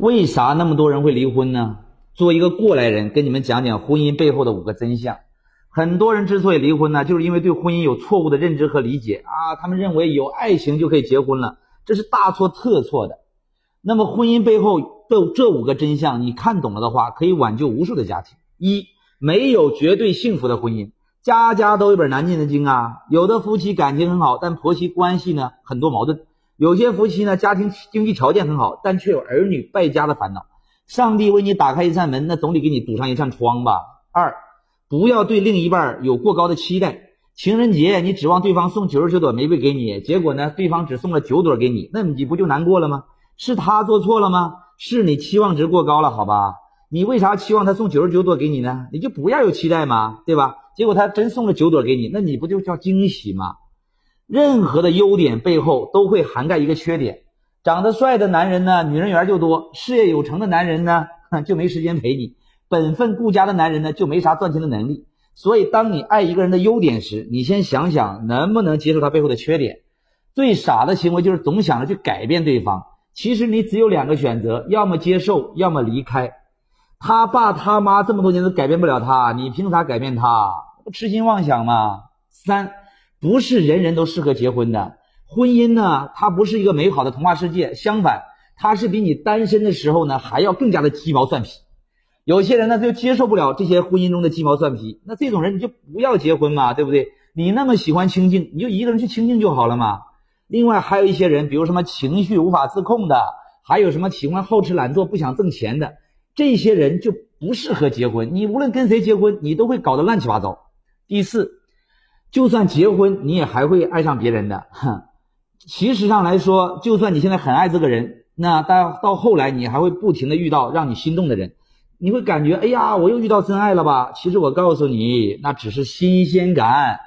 为啥那么多人会离婚呢？作为一个过来人，跟你们讲讲婚姻背后的五个真相。很多人之所以离婚呢，就是因为对婚姻有错误的认知和理解啊，他们认为有爱情就可以结婚了，这是大错特错的。那么婚姻背后的这五个真相，你看懂了的话，可以挽救无数的家庭。一，没有绝对幸福的婚姻，家家都有本难念的经啊。有的夫妻感情很好，但婆媳关系呢很多矛盾；有些夫妻呢家庭经济条件很好，但却有儿女败家的烦恼。上帝为你打开一扇门，那总得给你堵上一扇窗吧。二，不要对另一半有过高的期待。情人节你指望对方送九十九朵玫瑰给你，结果呢对方只送了九朵给你，那你不就难过了吗？是他做错了吗？是你期望值过高了，好吧？你为啥期望他送九十九朵给你呢？你就不要有期待嘛，对吧？结果他真送了九朵给你，那你不就叫惊喜吗？任何的优点背后都会涵盖一个缺点。长得帅的男人呢，女人缘就多；事业有成的男人呢，就没时间陪你；本分顾家的男人呢，就没啥赚钱的能力。所以，当你爱一个人的优点时，你先想想能不能接受他背后的缺点。最傻的行为就是总想着去改变对方。其实你只有两个选择，要么接受，要么离开。他爸他妈这么多年都改变不了他，你凭啥改变他？不痴心妄想吗？三，不是人人都适合结婚的。婚姻呢，它不是一个美好的童话世界，相反，它是比你单身的时候呢还要更加的鸡毛蒜皮。有些人呢他就接受不了这些婚姻中的鸡毛蒜皮，那这种人你就不要结婚嘛，对不对？你那么喜欢清静，你就一个人去清静就好了嘛。另外还有一些人，比如什么情绪无法自控的，还有什么喜欢好吃懒做、不想挣钱的，这些人就不适合结婚。你无论跟谁结婚，你都会搞得乱七八糟。第四，就算结婚，你也还会爱上别人的。哼，其实上来说，就算你现在很爱这个人，那到到后来，你还会不停的遇到让你心动的人，你会感觉，哎呀，我又遇到真爱了吧？其实我告诉你，那只是新鲜感。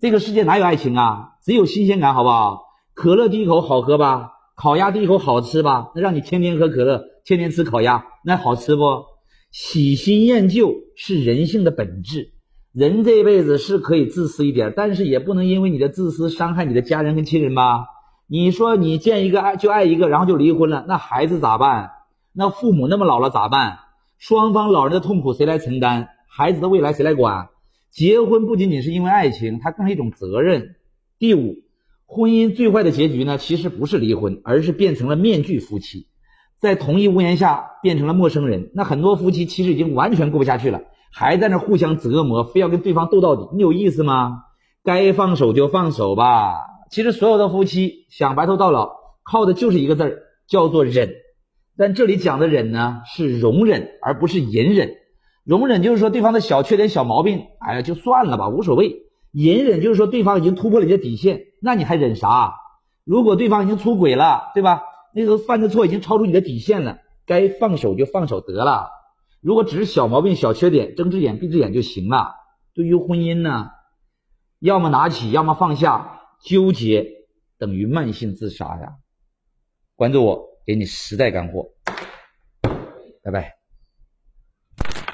这个世界哪有爱情啊？只有新鲜感，好不好？可乐第一口好喝吧，烤鸭第一口好吃吧？那让你天天喝可乐，天天吃烤鸭，那好吃不？喜新厌旧是人性的本质。人这辈子是可以自私一点，但是也不能因为你的自私伤害你的家人跟亲人吧？你说你见一个爱就爱一个，然后就离婚了，那孩子咋办？那父母那么老了咋办？双方老人的痛苦谁来承担？孩子的未来谁来管？结婚不仅仅是因为爱情，它更是一种责任。第五。婚姻最坏的结局呢，其实不是离婚，而是变成了面具夫妻，在同一屋檐下变成了陌生人。那很多夫妻其实已经完全过不下去了，还在那互相折磨，非要跟对方斗到底，你有意思吗？该放手就放手吧。其实所有的夫妻想白头到老，靠的就是一个字儿，叫做忍。但这里讲的忍呢，是容忍，而不是隐忍。容忍就是说对方的小缺点、小毛病，哎呀，就算了吧，无所谓。隐忍就是说对方已经突破了你的底线。那你还忍啥？如果对方已经出轨了，对吧？那时候犯的错已经超出你的底线了，该放手就放手得了。如果只是小毛病、小缺点，睁只眼闭只眼就行了。对于婚姻呢，要么拿起，要么放下，纠结等于慢性自杀呀。关注我，给你实在干货。拜拜。